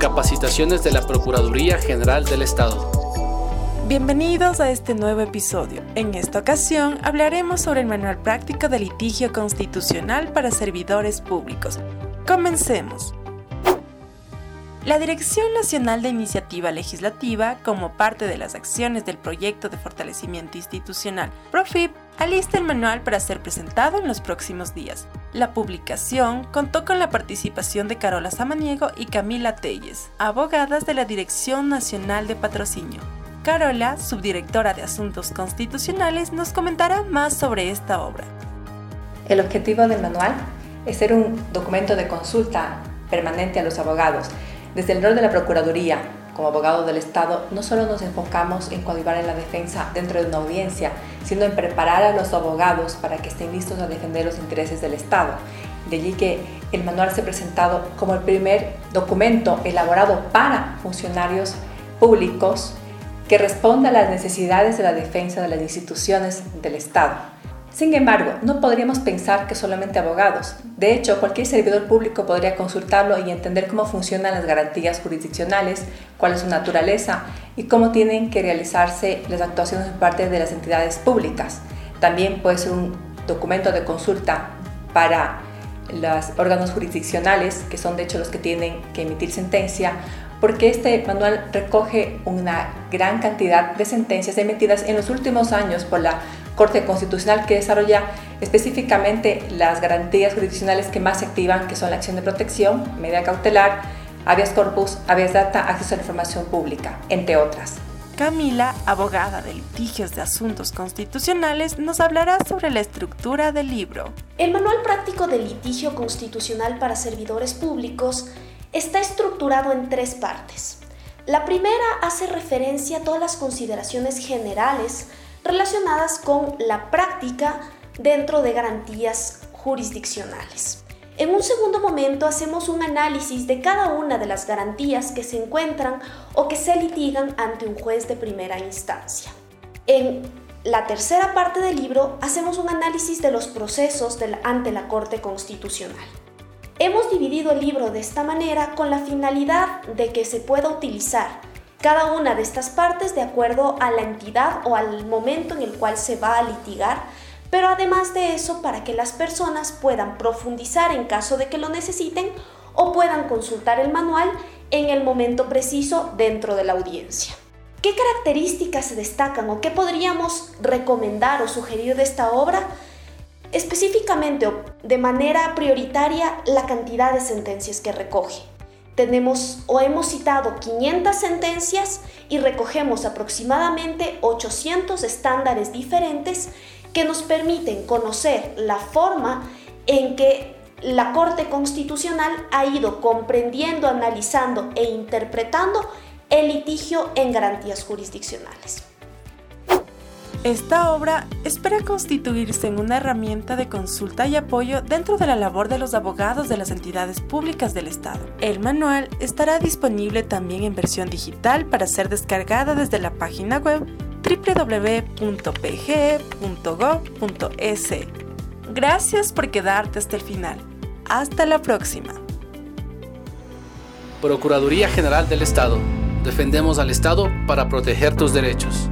Capacitaciones de la Procuraduría General del Estado. Bienvenidos a este nuevo episodio. En esta ocasión hablaremos sobre el Manual Práctico de Litigio Constitucional para Servidores Públicos. Comencemos. La Dirección Nacional de Iniciativa Legislativa, como parte de las acciones del Proyecto de Fortalecimiento Institucional PROFIP, alista el manual para ser presentado en los próximos días. La publicación contó con la participación de Carola Samaniego y Camila Telles, abogadas de la Dirección Nacional de Patrocinio. Carola, subdirectora de Asuntos Constitucionales, nos comentará más sobre esta obra. El objetivo del manual es ser un documento de consulta permanente a los abogados desde el rol de la Procuraduría, como abogado del Estado, no solo nos enfocamos en coadyuvar en la defensa dentro de una audiencia, sino en preparar a los abogados para que estén listos a defender los intereses del Estado. De allí que el manual se ha presentado como el primer documento elaborado para funcionarios públicos que responda a las necesidades de la defensa de las instituciones del Estado. Sin embargo, no podríamos pensar que solamente abogados. De hecho, cualquier servidor público podría consultarlo y entender cómo funcionan las garantías jurisdiccionales, cuál es su naturaleza y cómo tienen que realizarse las actuaciones por parte de las entidades públicas. También puede ser un documento de consulta para los órganos jurisdiccionales, que son de hecho los que tienen que emitir sentencia, porque este manual recoge una gran cantidad de sentencias emitidas en los últimos años por la Corte Constitucional que desarrolla específicamente las garantías jurisdiccionales que más se activan, que son la acción de protección, medida cautelar, habeas corpus, habeas data, acceso a la información pública, entre otras. Camila, abogada de litigios de asuntos constitucionales, nos hablará sobre la estructura del libro. El Manual Práctico de Litigio Constitucional para Servidores Públicos está estructurado en tres partes. La primera hace referencia a todas las consideraciones generales relacionadas con la práctica dentro de garantías jurisdiccionales. En un segundo momento hacemos un análisis de cada una de las garantías que se encuentran o que se litigan ante un juez de primera instancia. En la tercera parte del libro hacemos un análisis de los procesos ante la Corte Constitucional. Hemos dividido el libro de esta manera con la finalidad de que se pueda utilizar cada una de estas partes de acuerdo a la entidad o al momento en el cual se va a litigar, pero además de eso para que las personas puedan profundizar en caso de que lo necesiten o puedan consultar el manual en el momento preciso dentro de la audiencia. ¿Qué características se destacan o qué podríamos recomendar o sugerir de esta obra? Específicamente o de manera prioritaria la cantidad de sentencias que recoge. Tenemos o hemos citado 500 sentencias y recogemos aproximadamente 800 estándares diferentes que nos permiten conocer la forma en que la Corte Constitucional ha ido comprendiendo, analizando e interpretando el litigio en garantías jurisdiccionales. Esta obra espera constituirse en una herramienta de consulta y apoyo dentro de la labor de los abogados de las entidades públicas del Estado. El manual estará disponible también en versión digital para ser descargada desde la página web www.pge.gov.es. Gracias por quedarte hasta el final. Hasta la próxima. Procuraduría General del Estado. Defendemos al Estado para proteger tus derechos.